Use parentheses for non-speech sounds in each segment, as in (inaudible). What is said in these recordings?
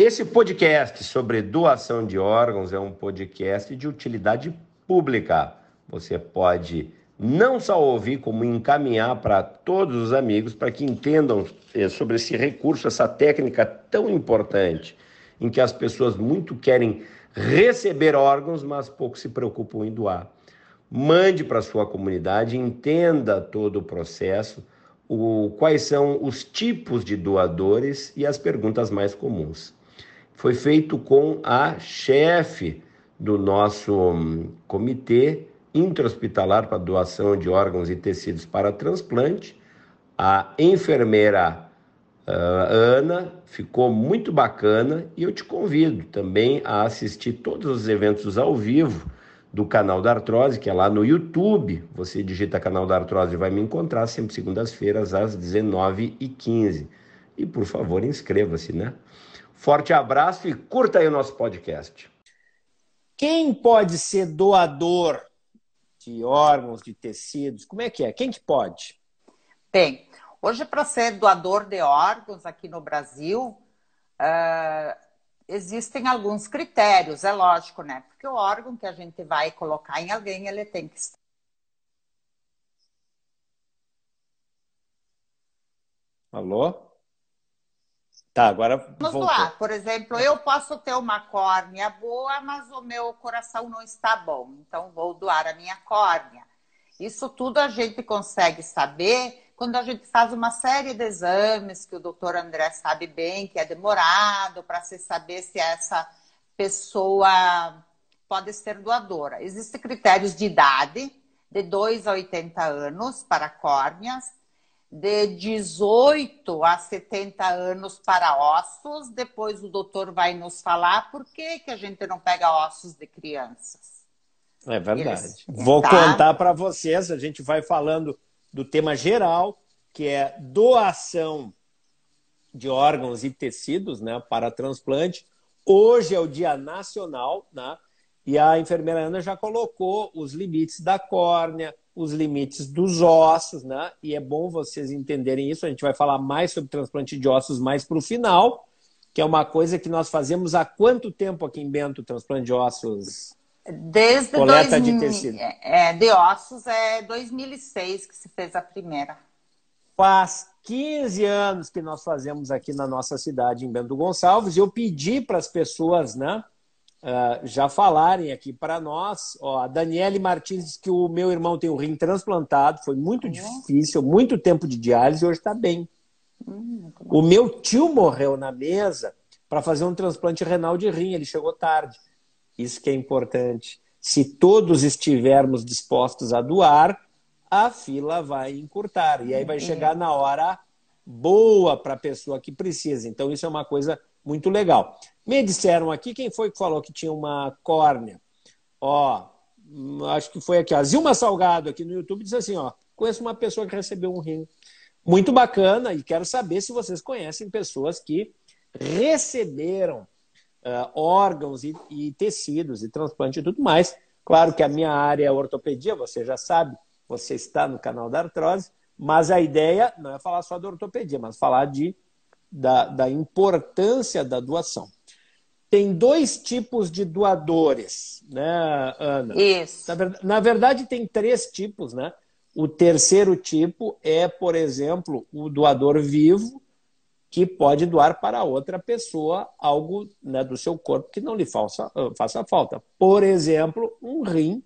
Esse podcast sobre doação de órgãos é um podcast de utilidade pública. Você pode não só ouvir, como encaminhar para todos os amigos para que entendam eh, sobre esse recurso, essa técnica tão importante, em que as pessoas muito querem receber órgãos, mas pouco se preocupam em doar. Mande para sua comunidade, entenda todo o processo, o, quais são os tipos de doadores e as perguntas mais comuns. Foi feito com a chefe do nosso hum, comitê intra-hospitalar para doação de órgãos e tecidos para transplante, a enfermeira uh, Ana, ficou muito bacana e eu te convido também a assistir todos os eventos ao vivo do canal da Artrose, que é lá no YouTube. Você digita canal da Artrose e vai me encontrar sempre segundas-feiras às 19h15. E por favor, inscreva-se, né? Forte abraço e curta aí o nosso podcast. Quem pode ser doador de órgãos, de tecidos? Como é que é? Quem que pode? Bem, hoje para ser doador de órgãos aqui no Brasil, uh, existem alguns critérios, é lógico, né? Porque o órgão que a gente vai colocar em alguém, ele tem que estar. Alô? Tá, agora. Vamos voltou. lá. Por exemplo, eu posso ter uma córnea boa, mas o meu coração não está bom. Então, vou doar a minha córnea. Isso tudo a gente consegue saber quando a gente faz uma série de exames, que o doutor André sabe bem, que é demorado para se saber se essa pessoa pode ser doadora. Existem critérios de idade, de 2 a 80 anos para córneas, de 18 a 70 anos para ossos. Depois o doutor vai nos falar por que, que a gente não pega ossos de crianças. É verdade. Eles... Vou tá? contar para vocês, a gente vai falando do tema geral, que é doação de órgãos e tecidos né, para transplante. Hoje é o Dia Nacional, né? E a enfermeira Ana já colocou os limites da córnea, os limites dos ossos, né? E é bom vocês entenderem isso. A gente vai falar mais sobre transplante de ossos mais para o final, que é uma coisa que nós fazemos há quanto tempo aqui em Bento, transplante de ossos? Desde Coleta dois, de tecido. É, de ossos é 2006 que se fez a primeira. Faz 15 anos que nós fazemos aqui na nossa cidade, em Bento Gonçalves, e eu pedi para as pessoas, né, uh, já falarem aqui para nós. Ó, a Daniele Martins disse que o meu irmão tem o rim transplantado, foi muito uhum. difícil, muito tempo de diálise, e hoje está bem. Uhum, o meu tio morreu na mesa para fazer um transplante renal de rim, ele chegou tarde. Isso que é importante. Se todos estivermos dispostos a doar, a fila vai encurtar. E aí vai chegar na hora boa para a pessoa que precisa. Então, isso é uma coisa muito legal. Me disseram aqui, quem foi que falou que tinha uma córnea? Ó, acho que foi aqui, a Zilma Salgado aqui no YouTube disse assim, ó, conheço uma pessoa que recebeu um rim. Muito bacana e quero saber se vocês conhecem pessoas que receberam uh, órgãos e, e, tecidos e transplante e tudo mais. Claro que a minha área é ortopedia, você já sabe, você está no canal da artrose, mas a ideia não é falar só da ortopedia, mas falar de, da, da importância da doação. Tem dois tipos de doadores, né, Ana? Isso. Na, verdade, tem três tipos, né? O terceiro tipo é, por exemplo, o doador vivo, que pode doar para outra pessoa algo né, do seu corpo que não lhe faça, ah, faça falta. Por exemplo, um rim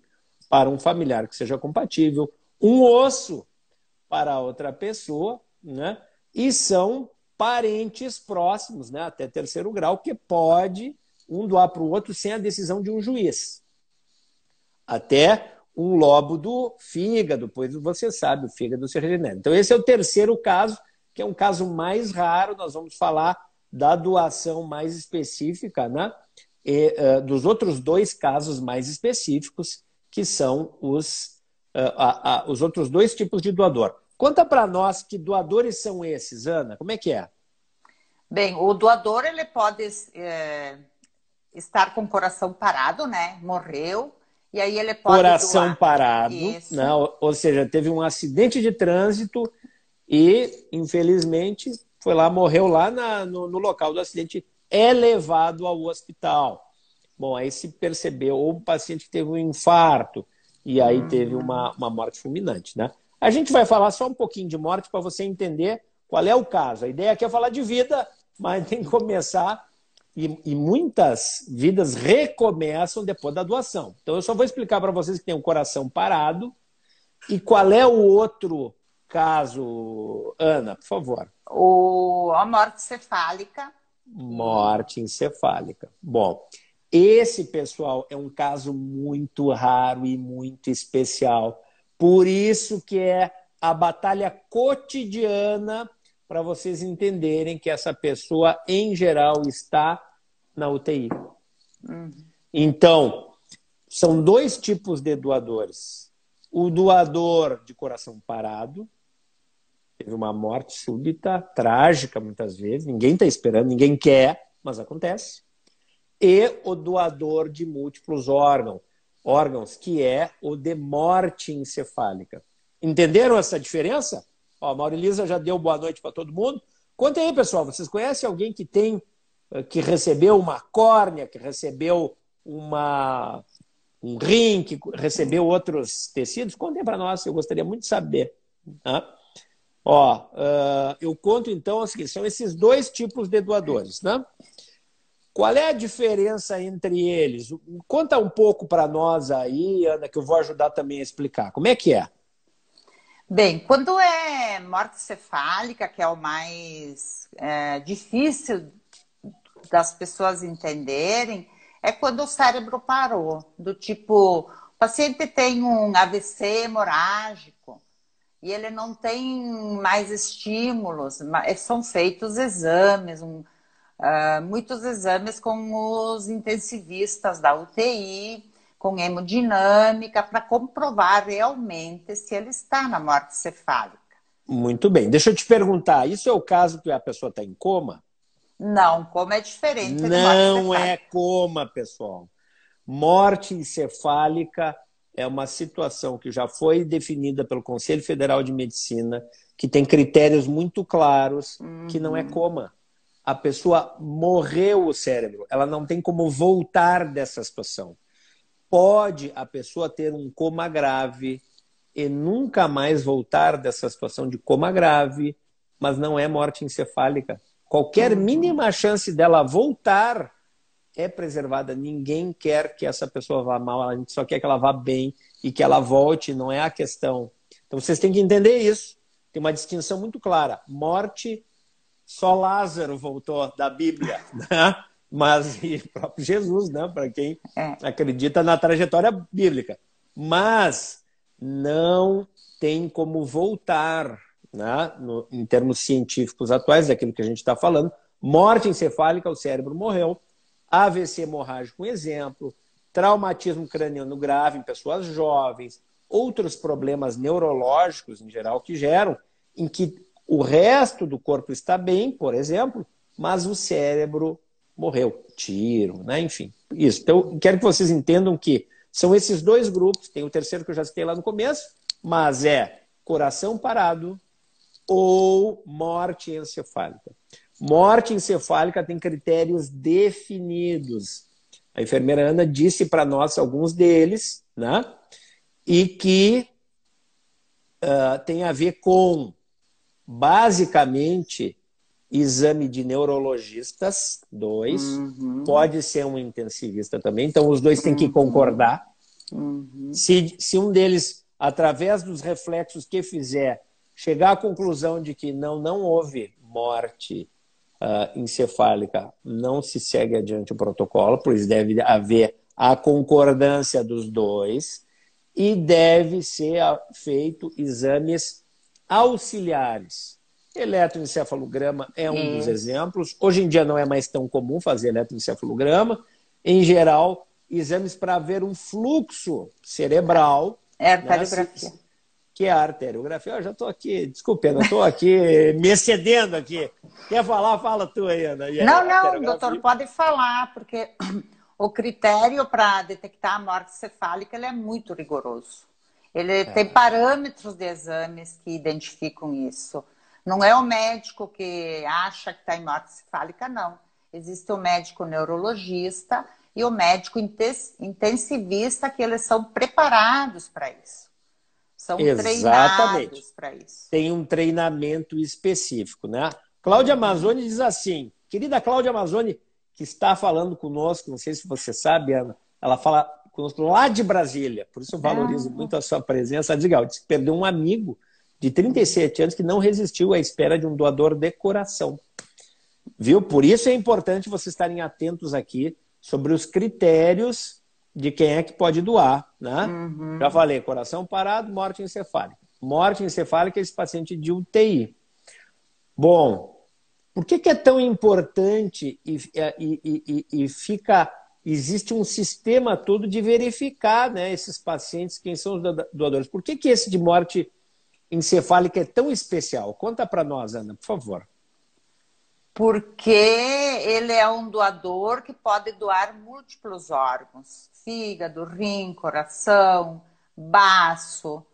para um familiar que seja compatível, um osso para outra pessoa, né? E são parentes próximos, né? Até terceiro grau, que pode um doar para o outro sem a decisão de um juiz. Até um lobo do fígado, pois você sabe, o fígado se regenera. Então, esse é o terceiro caso que é um caso mais raro, nós vamos falar da doação mais específica, né? E, uh, dos outros dois casos mais específicos, que são os, uh, os outros dois tipos de doador. Conta para nós que doadores são esses, Ana, como é que é? Bem, o doador ele pode é, estar com o coração parado, né? Morreu, e aí ele pode Coração doar. parado, né? ou seja, teve um acidente de trânsito e, infelizmente, foi lá, morreu lá na, no, no, local do acidente. é levado ao hospital. Bom, aí se percebeu, ou o paciente teve um infarto, e aí teve uma, uma morte fulminante, né? A gente vai falar só um pouquinho de morte para você entender qual é o caso. A ideia aqui é falar de vida, mas tem que começar e, e, muitas vidas recomeçam depois da doação. Então, eu só vou explicar para vocês que tem um coração parado e qual é o outro caso, Ana, por favor. O, a morte cefálica. Morte encefálica. Bom, esse, pessoal, é um caso muito raro e muito especial. Por isso que é a batalha cotidiana para vocês entenderem que essa pessoa, em geral, está na UTI. Uhum. Então, são dois tipos de doadores. O doador de coração parado, teve uma morte súbita, trágica muitas vezes, ninguém está esperando, ninguém quer, mas acontece. E o doador de múltiplos órgãos, órgãos, que é o de morte encefálica. Entenderam essa diferença? Ó, a Maurilisa já deu boa noite para todo mundo. Conta aí, pessoal, vocês conhecem alguém que tem, eh, que recebeu uma córnea, que recebeu uma, um rim, que recebeu outros tecidos? Contem para nós, eu gostaria muito de saber. Né? Ó, uh, eu conto então o seguinte: são esses dois tipos de doadores, né? Qual é a diferença entre eles? Conta um pouco para nós aí, Ana, que eu vou ajudar também a explicar. Como é que é? Bem, quando é morte cefálica, que é o mais é, difícil das pessoas entenderem, é quando o cérebro parou. Do tipo, o paciente tem um AVC hemorrágico e ele não tem mais estímulos, são feitos exames, um, uh, muitos exames com os intensivistas da UTI com hemodinâmica para comprovar realmente se ele está na morte cefálica. Muito bem. Deixa eu te perguntar, isso é o caso que a pessoa está em coma? Não, coma é diferente. Não é coma, pessoal. Morte encefálica é uma situação que já foi definida pelo Conselho Federal de Medicina, que tem critérios muito claros, uhum. que não é uhum. coma. A pessoa morreu o cérebro, ela não tem como voltar dessa situação pode a pessoa ter um coma grave e nunca mais voltar dessa situação de coma grave, mas não é morte encefálica. Qualquer mínima chance dela voltar é preservada. Ninguém quer que essa pessoa vá mal, a gente só quer que ela vá bem e que ela volte, não é a questão. Então vocês têm que entender isso. Tem uma distinção muito clara. Morte, só Lázaro voltou da Bíblia. (laughs) Né? mas e próprio Jesus, né? Para quem é. acredita na trajetória bíblica. Mas não tem como voltar, né? No, em termos científicos atuais, daquilo que a gente está falando. Morte encefálica, o cérebro morreu. AVC hemorrágico, um exemplo. Traumatismo craniano grave em pessoas jovens. Outros problemas neurológicos, em geral, que geram, em que o resto do corpo está bem, por exemplo, mas o cérebro morreu, tiro, né? enfim, isso. Então, quero que vocês entendam que são esses dois grupos, tem o terceiro que eu já citei lá no começo, mas é coração parado ou morte encefálica. Morte encefálica tem critérios definidos. A enfermeira Ana disse para nós alguns deles, né? E que uh, tem a ver com, basicamente, exame de neurologistas, dois, uhum. pode ser um intensivista também, então os dois têm que uhum. concordar. Uhum. Se, se um deles, através dos reflexos que fizer, chegar à conclusão de que não, não houve morte uh, encefálica, não se segue adiante o protocolo, pois deve haver a concordância dos dois e deve ser feito exames auxiliares Eletroencefalograma é um dos exemplos. Hoje em dia não é mais tão comum fazer eletroencefalograma. Em geral, exames para ver um fluxo cerebral. É arteriografia. Né? Que é a arteriografia. Eu já estou aqui, desculpe, eu estou aqui (laughs) me excedendo aqui. Quer falar? Fala tu aí, Ana. não, não, doutor, pode falar, porque (clears throat) o critério para detectar a morte cefálica é muito rigoroso. Ele é. tem parâmetros de exames que identificam isso. Não é o médico que acha que está em morte cefálica, não. existe o médico neurologista e o médico intensivista, que eles são preparados para isso. São Exatamente. treinados para isso. Tem um treinamento específico, né? Cláudia Amazoni diz assim, querida Cláudia Amazoni, que está falando conosco, não sei se você sabe, Ana, ela fala conosco lá de Brasília, por isso eu valorizo ah. muito a sua presença. Diga, que perdeu um amigo de 37 anos que não resistiu à espera de um doador de coração. Viu? Por isso é importante vocês estarem atentos aqui sobre os critérios de quem é que pode doar. Né? Uhum. Já falei, coração parado, morte encefálica. Morte encefálica é esse paciente de UTI. Bom, por que, que é tão importante e, e, e, e, fica. Existe um sistema todo de verificar né, esses pacientes, quem são os doadores. Por que, que esse de morte encefálica é tão especial? Conta para nós, Ana, por favor porque ele é um doador que pode doar múltiplos órgãos: fígado, rim, coração, baço.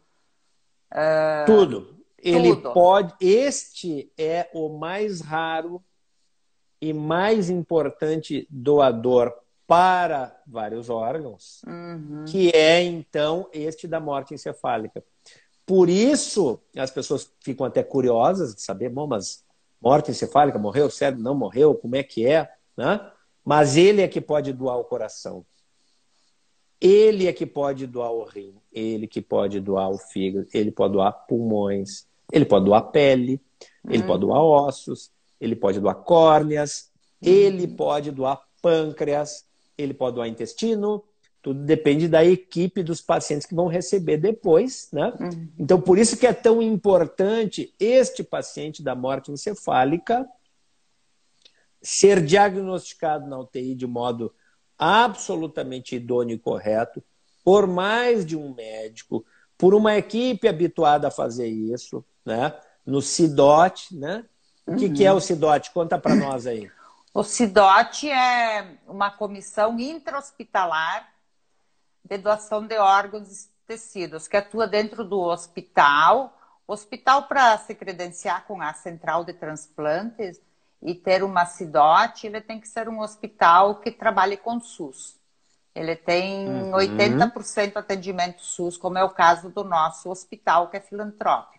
Uh, tudo. Ele tudo. pode. Este é o mais raro e mais importante doador para vários órgãos, uhum. que é então este da morte encefálica. Por isso, as pessoas ficam até curiosas de saber, bom, mas morte encefálica, morreu o cérebro, não morreu, como é que é, né? Mas ele é que pode doar o coração. Ele é que pode doar o rim, ele que pode doar o fígado, ele pode doar pulmões, ele pode doar pele, uhum. ele pode doar ossos, ele pode doar córneas, uhum. ele pode doar pâncreas, ele pode doar intestino, tudo depende da equipe dos pacientes que vão receber depois, né? Uhum. Então, por isso que é tão importante este paciente da morte encefálica ser diagnosticado na UTI de modo absolutamente idôneo e correto, por mais de um médico, por uma equipe habituada a fazer isso, né? No CIDOT, né? O que, uhum. que é o CIDOT? Conta para nós aí. O CIDOT é uma comissão intra-hospitalar de doação de órgãos e tecidos, que atua dentro do hospital. O hospital, para se credenciar com a central de transplantes e ter uma CIDOT, ele tem que ser um hospital que trabalhe com SUS. Ele tem uhum. 80% atendimento SUS, como é o caso do nosso hospital, que é filantrópico.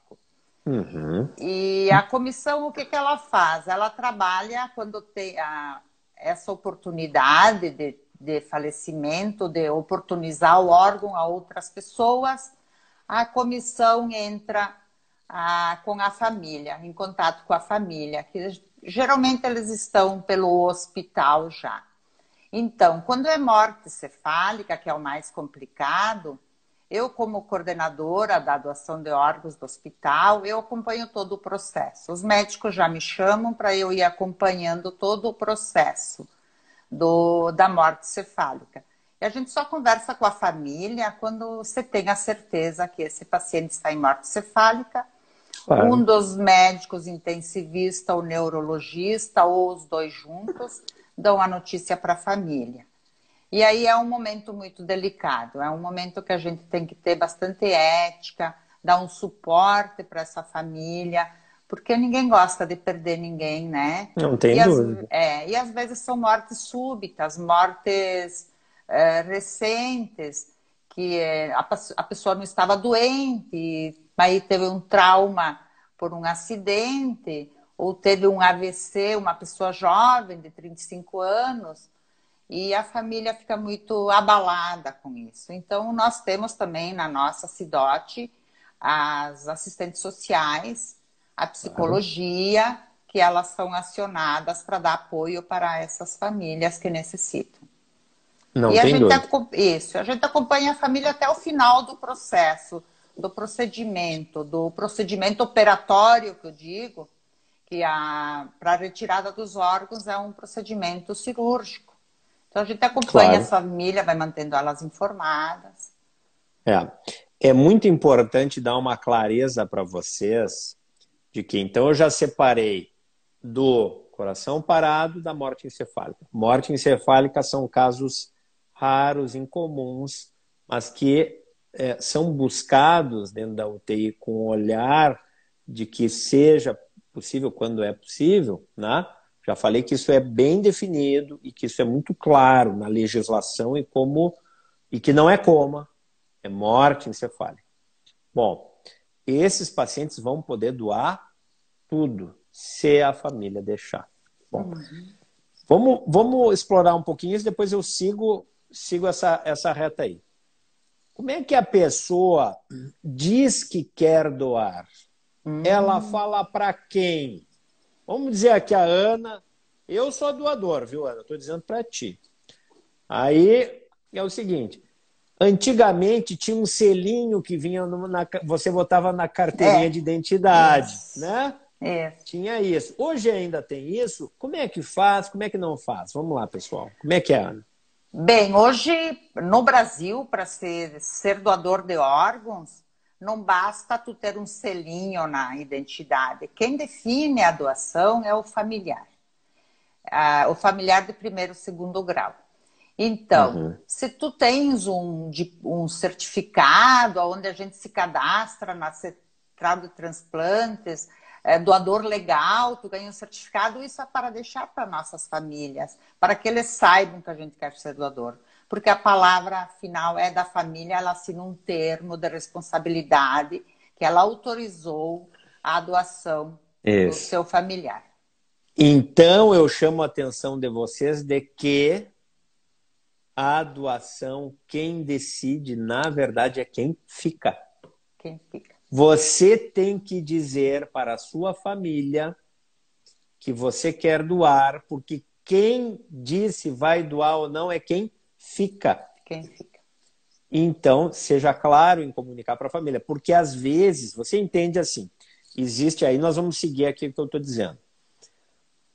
Uhum. E a comissão, o que, que ela faz? Ela trabalha quando tem a, essa oportunidade de de falecimento, de oportunizar o órgão a outras pessoas, a comissão entra ah, com a família, em contato com a família, que geralmente eles estão pelo hospital já. Então, quando é morte cefálica, que é o mais complicado, eu, como coordenadora da doação de órgãos do hospital, eu acompanho todo o processo. Os médicos já me chamam para eu ir acompanhando todo o processo do, da morte cefálica. E a gente só conversa com a família quando você tem a certeza que esse paciente está em morte cefálica. Claro. Um dos médicos intensivista ou neurologista, ou os dois juntos, dão a notícia para a família. E aí é um momento muito delicado, é um momento que a gente tem que ter bastante ética, dar um suporte para essa família, porque ninguém gosta de perder ninguém, né? Não tem e dúvida. As, é, e às vezes são mortes súbitas, mortes é, recentes, que é, a, a, pessoa não estava doente, mas teve um trauma por um acidente, ou teve um AVC, uma pessoa jovem de 35 anos, e a família fica muito abalada com isso. Então, nós temos também na nossa CIDOT as assistentes sociais a psicologia, que elas são acionadas para dar apoio para essas famílias que necessitam. Não e a gente isso, a gente acompanha a família até o final do processo, do procedimento, do procedimento operatório que eu digo, que a para a retirada dos órgãos é um procedimento cirúrgico. Então a gente acompanha claro. a família, vai mantendo elas informadas. É. É muito importante dar uma clareza para vocês de que então eu já separei do coração parado da morte encefálica. Morte encefálica são casos raros, incomuns, mas que é, são buscados dentro da UTI com o olhar de que seja possível quando é possível, né? Já falei que isso é bem definido e que isso é muito claro na legislação e como e que não é coma, é morte encefálica. Bom, esses pacientes vão poder doar tudo, se a família deixar. Bom, uhum. vamos, vamos explorar um pouquinho isso, depois eu sigo, sigo essa, essa reta aí. Como é que a pessoa diz que quer doar? Hum. Ela fala para quem? Vamos dizer aqui a Ana, eu sou doador, viu, Ana? Estou dizendo para ti. Aí é o seguinte: antigamente tinha um selinho que vinha na, você botava na carteirinha é. de identidade, isso. né? É. Tinha isso. Hoje ainda tem isso. Como é que faz? Como é que não faz? Vamos lá, pessoal. Como é que é, Ana? Bem, hoje no Brasil, para ser, ser doador de órgãos, não basta tu ter um selinho na identidade. Quem define a doação é o familiar. Ah, o familiar de primeiro, segundo grau. Então, uhum. se tu tens um, um certificado onde a gente se cadastra na central de transplantes, é, doador legal, tu ganha um certificado, isso é para deixar para nossas famílias, para que eles saibam que a gente quer ser doador. Porque a palavra final é da família, ela assina um termo de responsabilidade que ela autorizou a doação isso. do seu familiar. Então eu chamo a atenção de vocês de que a doação, quem decide, na verdade, é quem fica. Quem fica. Você tem que dizer para a sua família que você quer doar, porque quem disse vai doar ou não é quem fica. Quem fica. Então, seja claro em comunicar para a família, porque às vezes você entende assim. Existe aí, nós vamos seguir aqui o que eu estou dizendo.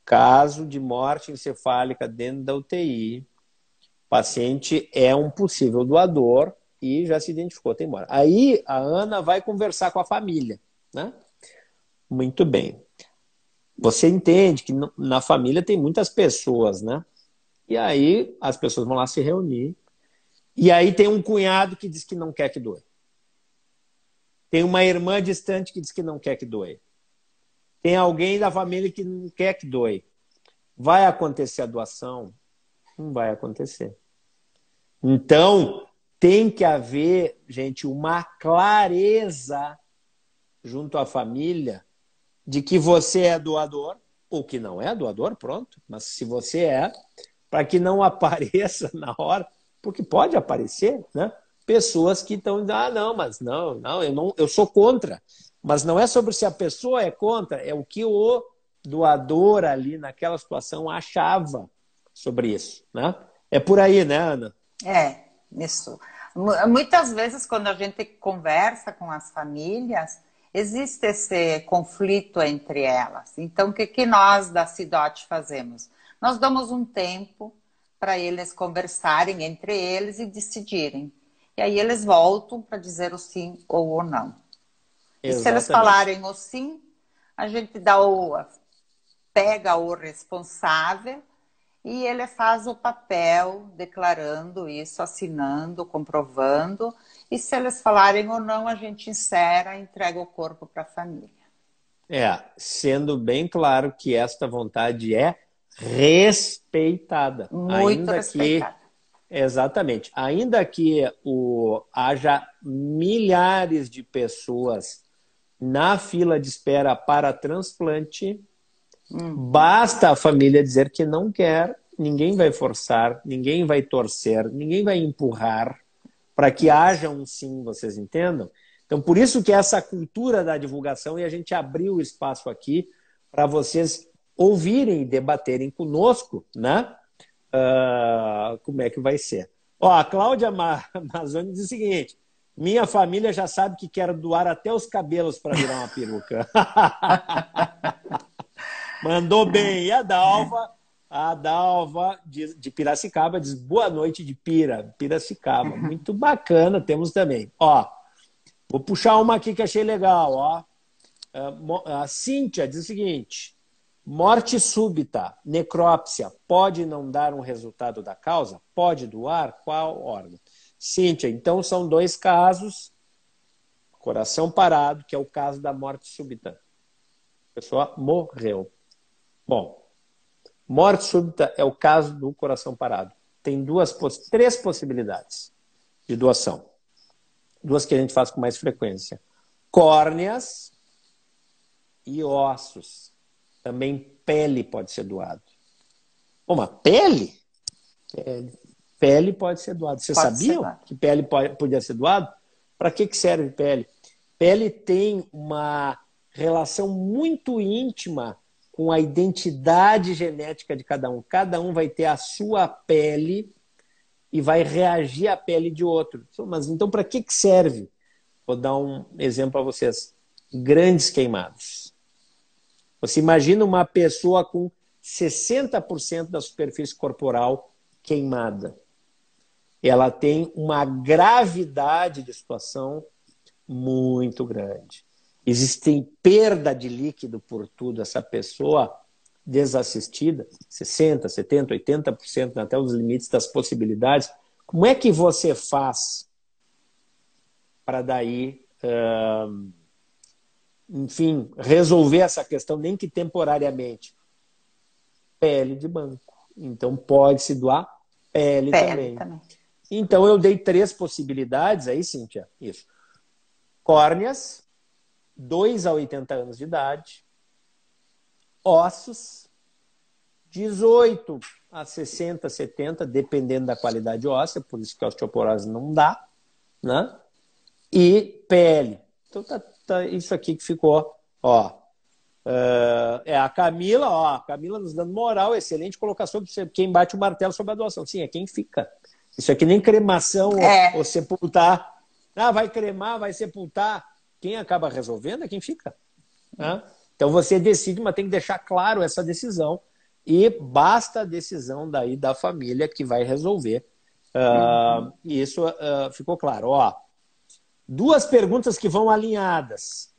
Caso de morte encefálica dentro da UTI, o paciente é um possível doador, e já se identificou, tem embora. Aí a Ana vai conversar com a família, né? Muito bem. Você entende que na família tem muitas pessoas, né? E aí as pessoas vão lá se reunir. E aí tem um cunhado que diz que não quer que doe. Tem uma irmã distante que diz que não quer que doe. Tem alguém da família que não quer que doe. Vai acontecer a doação? Não vai acontecer. Então, tem que haver, gente, uma clareza junto à família de que você é doador ou que não é doador, pronto. Mas se você é, para que não (laughs) apareça na hora, porque pode aparecer, né? Pessoas que estão dizendo, ah, não, mas não, não, eu não, eu sou contra. Mas não é sobre se a pessoa é contra, é o que o doador ali naquela situação achava sobre isso, né? É por aí, né, Ana? É, isso. Muitas vezes, quando a gente conversa com as famílias, existe esse conflito entre elas. Então, o que, que nós da CIDOT fazemos? Nós damos um tempo para eles conversarem entre eles e decidirem. E aí eles voltam para dizer o sim ou o não. Exatamente. E se eles falarem o sim, a gente dá o pega o responsável e ele faz o papel declarando isso, assinando, comprovando. E se eles falarem ou não, a gente insera, entrega o corpo para a família. É, sendo bem claro que esta vontade é respeitada. Muito ainda respeitada. Que, exatamente. Ainda que o, haja milhares de pessoas na fila de espera para transplante, Hum. Basta a família dizer que não quer, ninguém vai forçar, ninguém vai torcer, ninguém vai empurrar para que haja um sim, vocês entendam? Então, por isso que essa cultura da divulgação e a gente abriu o espaço aqui para vocês ouvirem e debaterem conosco, né? Uh, como é que vai ser. Ó, a Cláudia Amazônia (laughs) diz o seguinte: minha família já sabe que quero doar até os cabelos para virar uma peruca. (laughs) Mandou bem. E a Dalva, a Dalva de, de Piracicaba diz boa noite de Pira, Piracicaba. (laughs) Muito bacana, temos também. Ó, vou puxar uma aqui que achei legal, ó. Ah, a Cíntia diz o seguinte: morte súbita, necrópsia, pode não dar um resultado da causa? Pode doar? Qual órgão? Cíntia, então são dois casos. Coração parado, que é o caso da morte súbita. A pessoa morreu. Bom, Morte súbita é o caso do coração parado. Tem duas, três possibilidades de doação. Duas que a gente faz com mais frequência: córneas e ossos. Também pele pode ser doado. Uma pele? Pele. Pele pode ser doado. Vocês pode sabiam que pele pode, podia ser doado? Para que, que serve pele? Pele tem uma relação muito íntima com a identidade genética de cada um. Cada um vai ter a sua pele e vai reagir à pele de outro. Mas então, para que, que serve? Vou dar um exemplo para vocês. Grandes queimados. Você imagina uma pessoa com 60% da superfície corporal queimada. Ela tem uma gravidade de situação muito grande. Existe perda de líquido por tudo. Essa pessoa desassistida, 60%, 70%, 80%, até os limites das possibilidades. Como é que você faz para daí, uh, enfim, resolver essa questão, nem que temporariamente? Pele de banco. Então pode se doar pele, pele também. também. Então eu dei três possibilidades aí, Cíntia. Isso. Córneas, 2 a 80 anos de idade. Ossos, 18 a 60, 70, dependendo da qualidade óssea, por isso que a osteoporose não dá, né? E pele. Então tá, tá isso aqui que ficou, ó. Uh, é a Camila, ó, a Camila nos dando moral, excelente colocação quem bate o martelo sobre a doação. Sim, é quem fica. Isso aqui nem cremação é. ou, ou sepultar. Ah, vai cremar, vai sepultar. Quem acaba resolvendo é quem fica. Né? Então você decide, mas tem que deixar claro essa decisão. E basta a decisão daí da família que vai resolver. Uh, e isso uh, ficou claro. Ó, duas perguntas que vão alinhadas.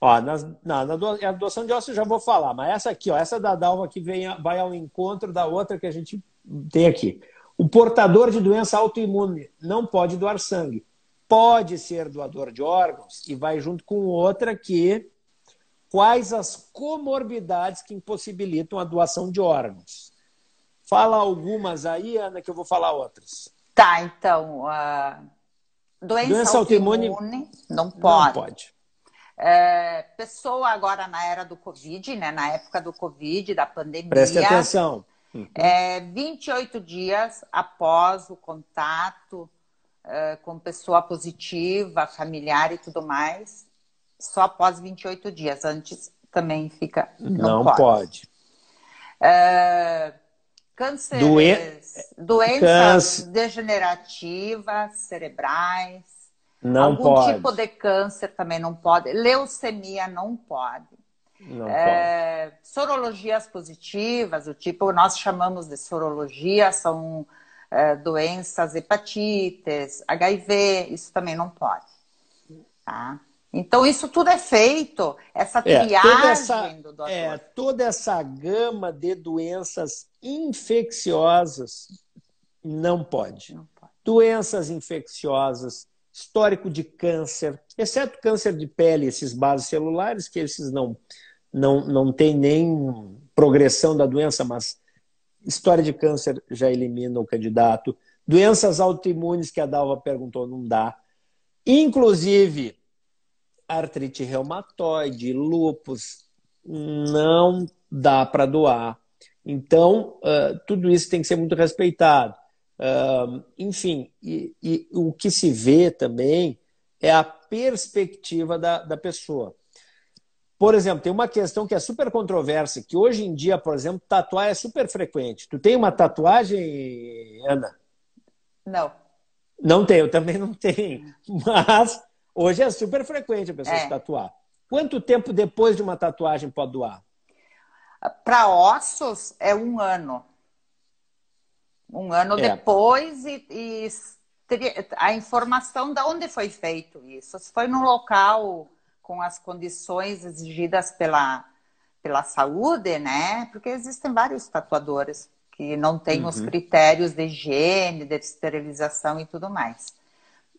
Ó, nas, na, na doação de ossos eu já vou falar, mas essa aqui, ó, essa da Dalva que vem, vai ao encontro da outra que a gente tem aqui. O portador de doença autoimune não pode doar sangue. Pode ser doador de órgãos e vai junto com outra que quais as comorbidades que impossibilitam a doação de órgãos. Fala algumas aí, Ana, que eu vou falar outras. Tá, então, uh, doença, doença autoimune, autoimune, não pode. Não pode. É, pessoa agora na era do Covid, né, na época do Covid, da pandemia. Preste atenção. Uhum. É, 28 dias após o contato é, com pessoa positiva, familiar e tudo mais, só após 28 dias. Antes também fica. Não, não pode. pode. É, cânceres, Doen... doenças Câncer. degenerativas, cerebrais. Não algum pode. tipo de câncer também não pode. Leucemia não pode. É, sorologias positivas, o tipo nós chamamos de sorologia, são é, doenças hepatites, HIV, isso também não pode. Tá? Então, isso tudo é feito, essa triagem é, toda essa, do. É, toda essa gama de doenças infecciosas não pode. Não pode. Doenças infecciosas, histórico de câncer, exceto câncer de pele, esses bases celulares, que esses não, não, não tem nem progressão da doença, mas história de câncer já elimina o candidato. Doenças autoimunes que a Dalva perguntou, não dá. Inclusive, artrite reumatoide, lúpus, não dá para doar. Então, uh, tudo isso tem que ser muito respeitado. Uh, enfim, e, e, o que se vê também é a perspectiva da, da pessoa. Por exemplo, tem uma questão que é super controversa, que hoje em dia, por exemplo, tatuar é super frequente. Tu tem uma tatuagem, Ana? Não. Não tenho, eu também não tenho. Mas hoje é super frequente a pessoa é. se tatuar. Quanto tempo depois de uma tatuagem pode doar? Para ossos é um ano. Um ano é. depois e, e a informação de onde foi feito isso. Se foi no local com as condições exigidas pela, pela saúde, né? Porque existem vários tatuadores que não têm uhum. os critérios de higiene, de esterilização e tudo mais.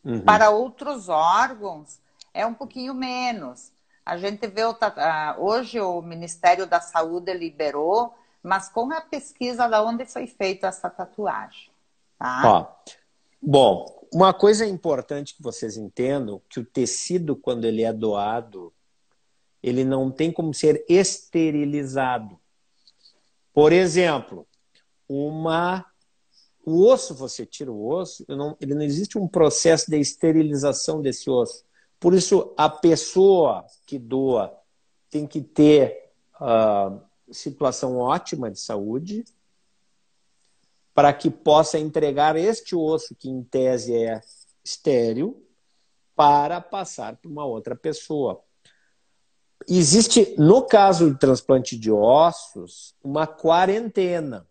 Uhum. Para outros órgãos, é um pouquinho menos. A gente vê o, hoje o Ministério da Saúde liberou mas com a pesquisa da onde foi feita essa tatuagem. Tá? Ó, bom, uma coisa importante que vocês entendam, que o tecido, quando ele é doado, ele não tem como ser esterilizado. Por exemplo, uma o osso, você tira o osso, não, ele não existe um processo de esterilização desse osso. Por isso, a pessoa que doa tem que ter uh, situação ótima de saúde para que possa entregar este osso, que em tese é estéril, para passar para uma outra pessoa. Existe, no caso de transplante de ossos, uma quarentena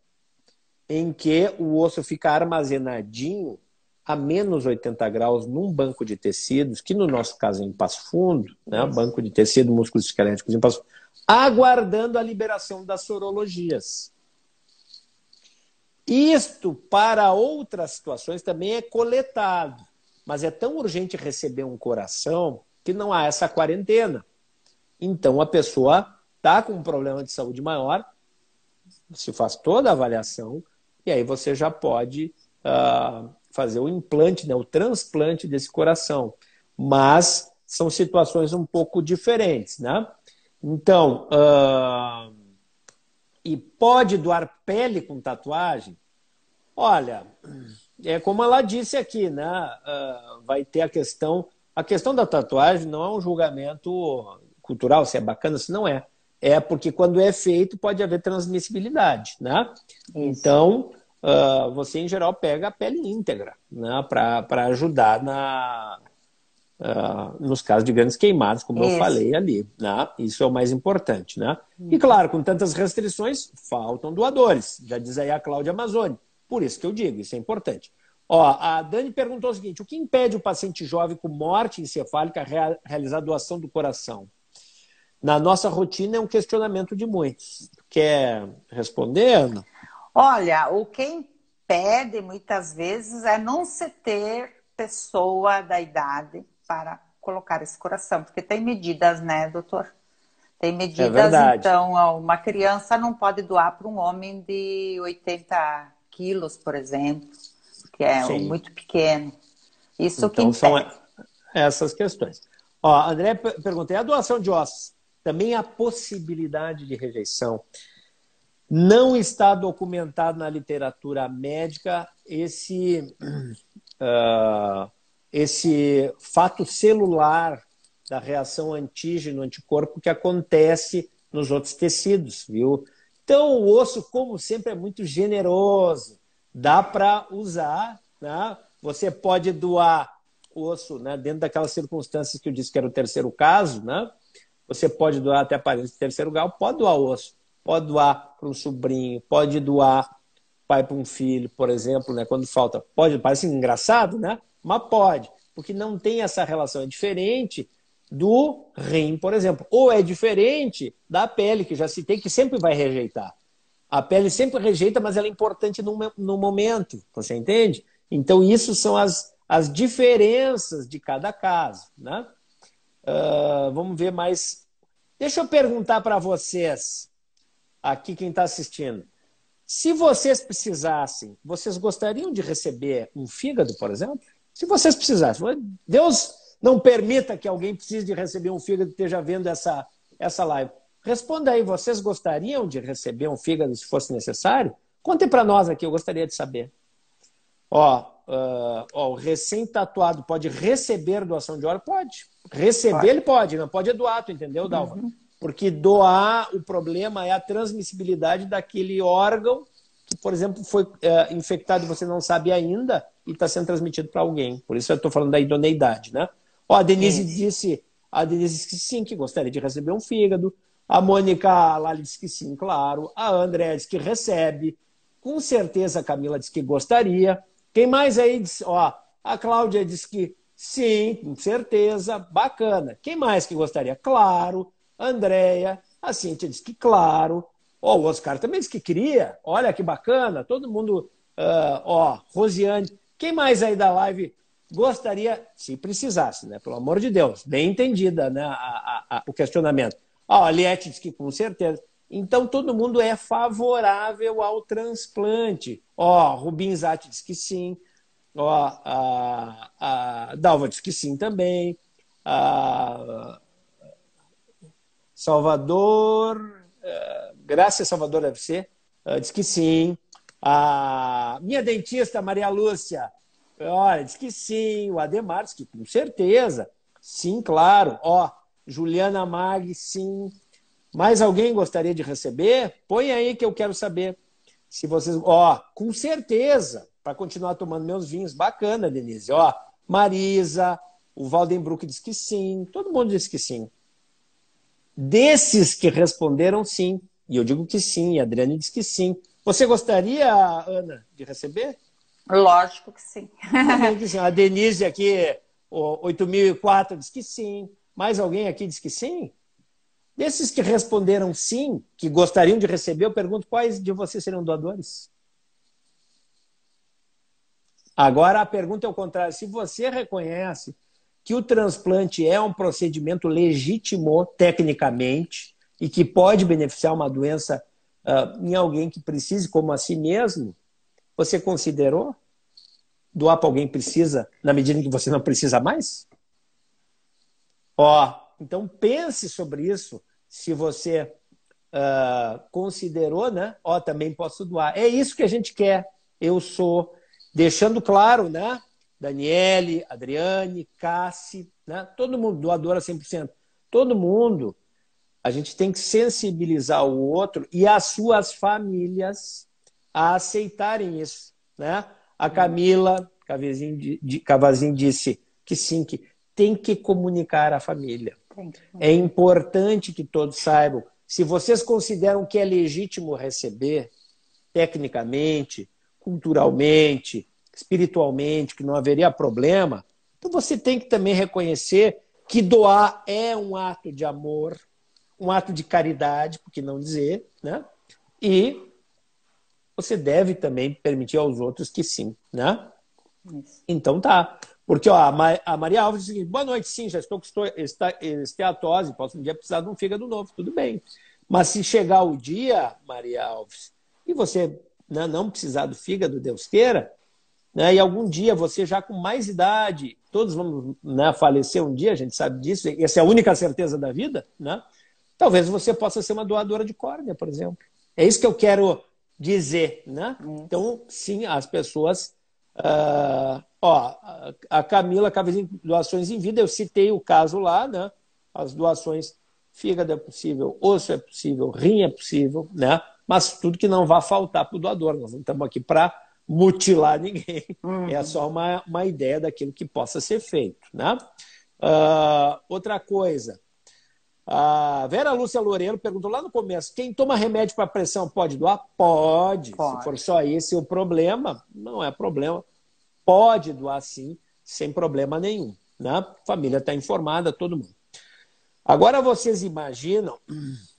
em que o osso fica armazenadinho a menos 80 graus num banco de tecidos, que no nosso caso é em Passo Fundo, né? banco de tecido, músculos esqueléticos em Passo Fundo, aguardando a liberação das sorologias. Isto, para outras situações, também é coletado, mas é tão urgente receber um coração que não há essa quarentena. Então, a pessoa está com um problema de saúde maior, se faz toda a avaliação, e aí você já pode uh, fazer o implante, né, o transplante desse coração. Mas são situações um pouco diferentes, né? Então, uh, e pode doar pele com tatuagem? Olha, é como ela disse aqui, né? Uh, vai ter a questão. A questão da tatuagem não é um julgamento cultural, se é bacana, se não é. É porque quando é feito pode haver transmissibilidade, né? Isso. Então, uh, você em geral pega a pele íntegra, né? Para ajudar na, uh, nos casos de grandes queimadas, como Isso. eu falei ali, né? Isso é o mais importante, né? E claro, com tantas restrições, faltam doadores. Já diz aí a Cláudia Amazoni. Por isso que eu digo, isso é importante. Ó, a Dani perguntou o seguinte: o que impede o paciente jovem com morte encefálica realizar doação do coração? Na nossa rotina é um questionamento de muitos. Quer responder, Ana? Olha, o que impede muitas vezes é não se ter pessoa da idade para colocar esse coração, porque tem medidas, né, doutor? Tem medidas, é então, uma criança não pode doar para um homem de 80 quilos, por exemplo, que é Sim. muito pequeno. Isso então, que impede. são essas questões. Ó, André perguntei, a doação de ossos também a possibilidade de rejeição. Não está documentado na literatura médica esse, uh, (clears throat) esse fato celular da reação antígeno-anticorpo que acontece nos outros tecidos, viu? Então, o osso, como sempre, é muito generoso. Dá para usar, né? Você pode doar osso, né? Dentro daquelas circunstâncias que eu disse que era o terceiro caso, né? Você pode doar até parentes de terceiro grau, pode doar osso, pode doar para um sobrinho, pode doar pai para um filho, por exemplo, né? Quando falta, pode, parece engraçado, né? Mas pode, porque não tem essa relação, é diferente do rim, por exemplo, ou é diferente da pele que já tem que sempre vai rejeitar. A pele sempre rejeita, mas ela é importante no, no momento, você entende? Então, isso são as, as diferenças de cada caso, né? Uh, vamos ver mais. Deixa eu perguntar para vocês, aqui quem está assistindo. Se vocês precisassem, vocês gostariam de receber um fígado, por exemplo? Se vocês precisassem. Deus não permita que alguém precise de receber um fígado e esteja vendo essa, essa live. Responda aí, vocês gostariam de receber um fígado se fosse necessário? Contem para nós aqui, eu gostaria de saber. Ó, uh, ó o recém-tatuado pode receber doação de órgão? Pode. Receber pode. ele pode, não pode doar, tu entendeu, Dalva? Uhum. Porque doar, o problema é a transmissibilidade daquele órgão que, por exemplo, foi uh, infectado e você não sabe ainda e está sendo transmitido para alguém. Por isso eu estou falando da idoneidade, né? Ó, a Denise disse, a Denise disse que sim, que gostaria de receber um fígado. A Mônica lá disse que sim, claro. A André disse que recebe. Com certeza a Camila disse que gostaria. Quem mais aí disse? Ó, a Cláudia disse que sim, com certeza, bacana. Quem mais que gostaria? Claro, Andréia, a Cintia disse que claro. Ó, o Oscar também disse que queria. Olha que bacana, todo mundo. Uh, ó, Rosiane. Quem mais aí da live gostaria, se precisasse, né? Pelo amor de Deus, bem entendida né? A, a, a, o questionamento. Ó, a Liette disse que com certeza. Então, todo mundo é favorável ao transplante. Ó, Rubin Zatti diz que sim. Ó, a, a Dalva diz que sim também. A Salvador, uh, Graça Salvador deve ser, uh, diz que sim. A minha dentista, Maria Lúcia, olha, diz que sim. O Ademar diz que com certeza. Sim, claro. Ó, Juliana Mag, sim. Mais alguém gostaria de receber? Põe aí que eu quero saber. Se vocês. Ó, com certeza, para continuar tomando meus vinhos. Bacana, Denise. Ó, Marisa, o Valdenbrook diz que sim. Todo mundo diz que sim. Desses que responderam sim, e eu digo que sim, e a Adriane diz que sim. Você gostaria, Ana, de receber? Lógico que sim. (laughs) A Denise aqui, 8004, diz que sim. Mais alguém aqui diz que sim? Desses que responderam sim, que gostariam de receber, eu pergunto quais de vocês seriam doadores? Agora a pergunta é o contrário. Se você reconhece que o transplante é um procedimento legítimo tecnicamente e que pode beneficiar uma doença uh, em alguém que precise como a si mesmo, você considerou doar para alguém precisa na medida em que você não precisa mais? Ó, então pense sobre isso se você uh, considerou, né? Ó, também posso doar. É isso que a gente quer. Eu sou, deixando claro, né? Daniele, Adriane, Cassi, né? todo mundo, doador a 100%. Todo mundo, a gente tem que sensibilizar o outro e as suas famílias a aceitarem isso. Né? A Camila Cavazinho disse que sim, que tem que comunicar à família. É importante que todos saibam. Se vocês consideram que é legítimo receber, tecnicamente, culturalmente, espiritualmente, que não haveria problema, então você tem que também reconhecer que doar é um ato de amor, um ato de caridade, por que não dizer, né? E você deve também permitir aos outros que sim, né? Isso. Então tá. Porque ó, a Maria Alves diz boa noite, sim, já estou com esteatose, posso um dia precisar de um fígado novo, tudo bem. Mas se chegar o dia, Maria Alves, e você né, não precisar do fígado, Deus queira, né, e algum dia você já com mais idade, todos vamos né, falecer um dia, a gente sabe disso, essa é a única certeza da vida, né? talvez você possa ser uma doadora de córnea, por exemplo. É isso que eu quero dizer. Né? Então, sim, as pessoas Uh, ó, a Camila Cavezinho, doações em vida, eu citei o caso lá, né? As doações, fígado é possível, osso é possível, rim é possível, né? Mas tudo que não vai faltar para o doador. Nós não estamos aqui para mutilar ninguém. Uhum. É só uma, uma ideia daquilo que possa ser feito, né? Uh, outra coisa, a Vera Lúcia Loureiro perguntou lá no começo: quem toma remédio para pressão pode doar? Pode. pode. Se for só esse o problema, não é problema. Pode doar sim, sem problema nenhum. Né? A família está informada, todo mundo. Agora vocês imaginam (clears throat)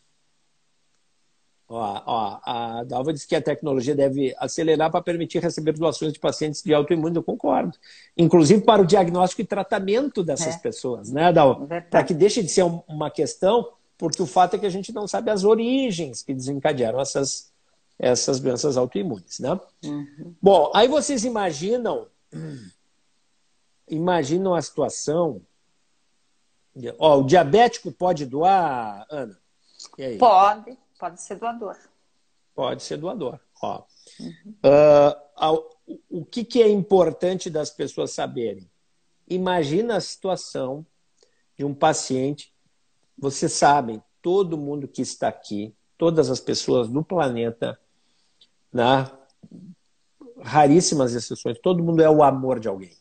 Ó, ó, a Dalva disse que a tecnologia deve acelerar para permitir receber doações de pacientes de autoimune, eu concordo. Inclusive para o diagnóstico e tratamento dessas é. pessoas, né, Dalva? Para que deixe de ser uma questão, porque o fato é que a gente não sabe as origens que desencadearam essas, essas doenças autoimunes, né? Uhum. Bom, aí vocês imaginam, imaginam a situação. Ó, o diabético pode doar, Ana? Pode Pode ser doador. Pode ser doador. Ó. Uhum. Uh, o que, que é importante das pessoas saberem? Imagina a situação de um paciente. Vocês sabem, todo mundo que está aqui, todas as pessoas do planeta, né? Raríssimas exceções, todo mundo é o amor de alguém.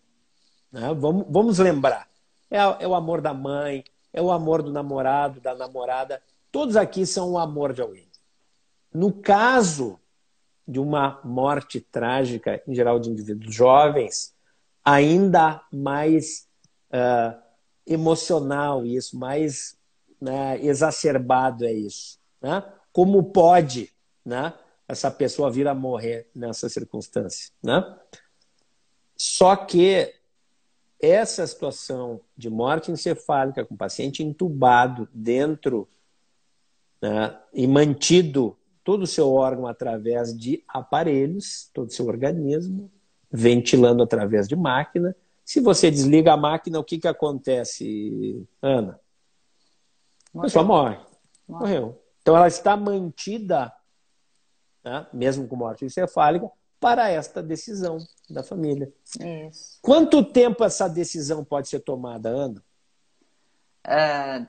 Né? Vamos, vamos lembrar. É, é o amor da mãe, é o amor do namorado, da namorada. Todos aqui são o amor de alguém. No caso de uma morte trágica, em geral de indivíduos jovens, ainda mais uh, emocional isso, mais né, exacerbado é isso. Né? Como pode né, essa pessoa vir a morrer nessa circunstância? Né? Só que essa situação de morte encefálica com paciente entubado dentro né, e mantido todo o seu órgão através de aparelhos, todo o seu organismo, ventilando através de máquina. Se você desliga a máquina, o que, que acontece, Ana? A pessoa morre. Morreu. Então ela está mantida, né, mesmo com morte encefálica, para esta decisão da família. Isso. Quanto tempo essa decisão pode ser tomada, Ana? Uh,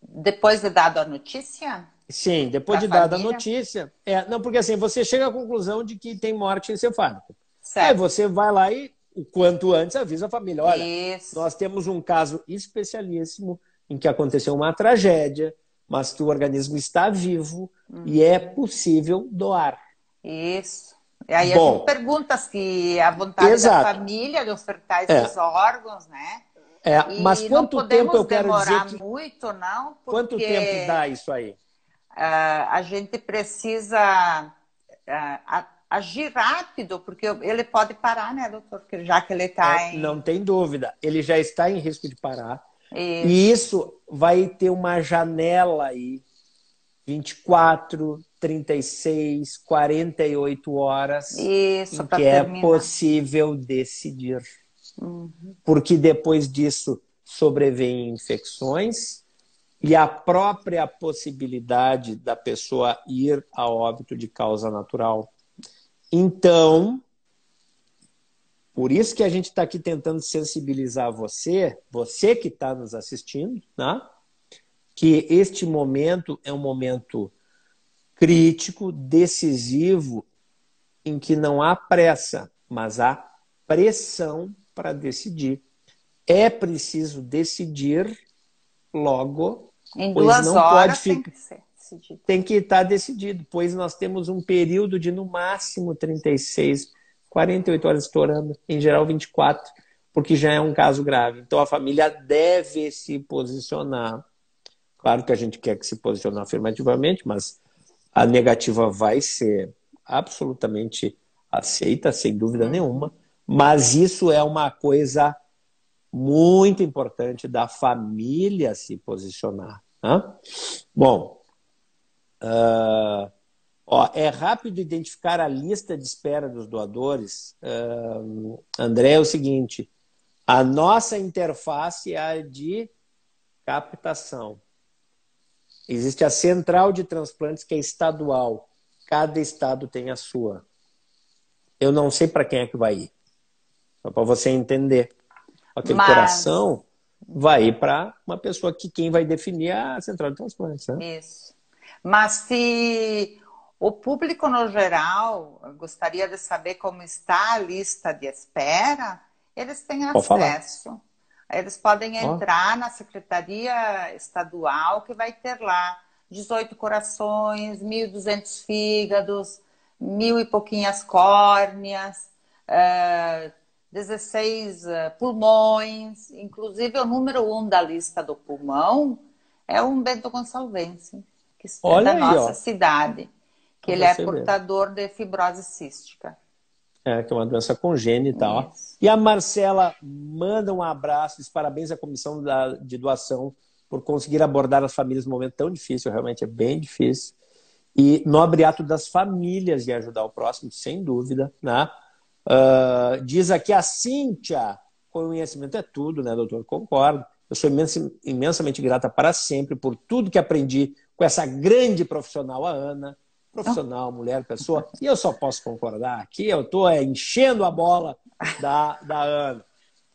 depois de dado a notícia? Sim, depois de dada a notícia. É, não, porque assim, você chega à conclusão de que tem morte encefálica. Certo. Aí você vai lá e, o quanto antes, avisa a família: olha, Isso. nós temos um caso especialíssimo em que aconteceu uma tragédia, mas que o organismo está vivo uhum. e é possível doar. Isso. E aí Bom, a gente pergunta se a vontade exato. da família de ofertar esses é. órgãos, né? É, mas quanto tempo eu quero dizer que... muito, não? Porque... Quanto tempo dá isso aí? uh, a gente precisa uh, agir rápido, porque ele pode parar, né, doutor? Já que ele está é, em... Não tem dúvida, ele já está em risco de parar. Isso. E isso vai ter uma janela aí, 24, 36, 48 horas, isso, em que é possível decidir. Uhum. Porque depois disso sobrevêm infecções, e a própria possibilidade da pessoa ir a óbito de causa natural. Então, por isso que a gente está aqui tentando sensibilizar você, você que está nos assistindo, né? que este momento é um momento crítico, decisivo, em que não há pressa, mas há pressão para decidir. É preciso decidir Logo, em duas não horas pode ficar... tem que. Tem que estar decidido, pois nós temos um período de no máximo 36, 48 horas estourando, em geral 24, porque já é um caso grave. Então a família deve se posicionar. Claro que a gente quer que se posicione afirmativamente, mas a negativa vai ser absolutamente aceita, sem dúvida nenhuma. Mas isso é uma coisa muito importante da família se posicionar. Né? Bom, uh, ó, é rápido identificar a lista de espera dos doadores. Uh, André, é o seguinte: a nossa interface é a de captação. Existe a central de transplantes que é estadual. Cada estado tem a sua. Eu não sei para quem é que vai ir. Só para você entender aquele Mas... coração vai ir para uma pessoa que quem vai definir é a central de transplantes. Né? Isso. Mas se o público no geral gostaria de saber como está a lista de espera, eles têm Pode acesso. Falar. Eles podem entrar oh. na Secretaria Estadual, que vai ter lá 18 corações, 1.200 fígados, mil e pouquinhas córneas, uh, 16 uh, eh, pulmões, inclusive o número um da lista do pulmão é um Bento Gonçalvense, que é da nossa cidade, que ele é portador de fibrose cística. É, que é uma doença congênita. E a Marcela manda um abraço, diz parabéns à comissão da, de doação por conseguir abordar as famílias num momento tão difícil, realmente é bem difícil. E nobre ato das famílias de ajudar o próximo, sem dúvida, né? Uh, diz aqui a Cíntia, conhecimento é tudo, né, doutor? Concordo. Eu sou imensamente grata para sempre por tudo que aprendi com essa grande profissional, a Ana. Profissional, mulher, pessoa. E eu só posso concordar. Aqui eu estou é, enchendo a bola da, da Ana.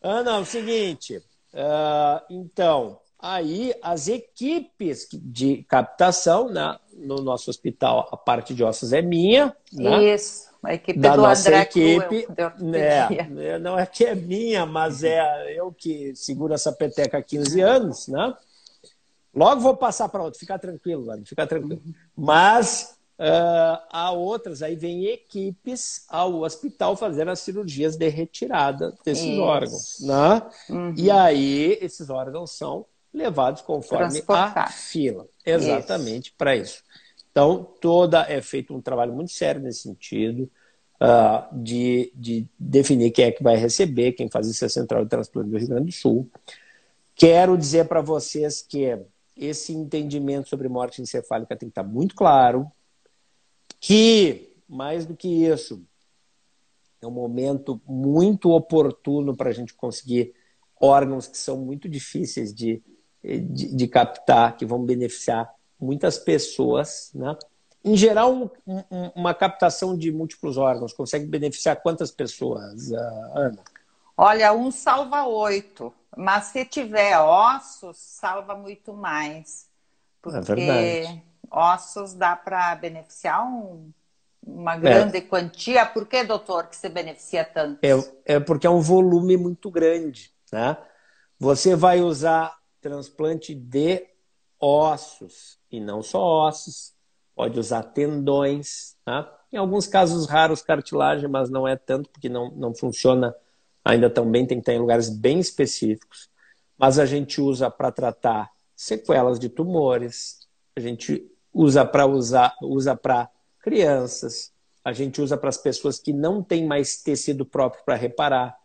Ana, é o seguinte. Uh, então, aí as equipes de captação, né, no nosso hospital, a parte de ossos é minha. Né? Isso a equipe da do nossa André equipe, né, não é que é minha, mas é eu que seguro essa peteca há 15 anos, né? Logo vou passar para outro, fica tranquilo, mano, fica tranquilo. Mas uh, há outras, aí vem equipes ao hospital fazer as cirurgias de retirada desses Isso. órgãos, né? Uhum. E aí esses órgãos são levados conforme a fila, exatamente para isso. Então, toda é feito um trabalho muito sério nesse sentido, uh, de, de definir quem é que vai receber, quem faz isso é a Central de Transplante do Rio Grande do Sul. Quero dizer para vocês que esse entendimento sobre morte encefálica tem que estar muito claro, que, mais do que isso, é um momento muito oportuno para a gente conseguir órgãos que são muito difíceis de, de, de, captar, que vão beneficiar muitas pessoas. Né? Em geral, um, um, uma captação de múltiplos órgãos consegue beneficiar quantas pessoas, Ana? Olha, um salva oito, mas se tiver ossos, salva muito mais. É porque é ossos dá para beneficiar um, uma grande é. quantia. Por que, doutor, que você beneficia tanto? É, é porque é um volume muito grande. Né? Você vai usar transplante de ossos, e não só ossos, pode usar tendões. Tá? Em alguns casos raros, cartilagem, mas não é tanto, porque não, não funciona ainda tão bem, tem que estar em lugares bem específicos. Mas a gente usa para tratar sequelas de tumores, a gente usa para usar, usa para crianças, a gente usa para as pessoas que não têm mais tecido próprio para reparar.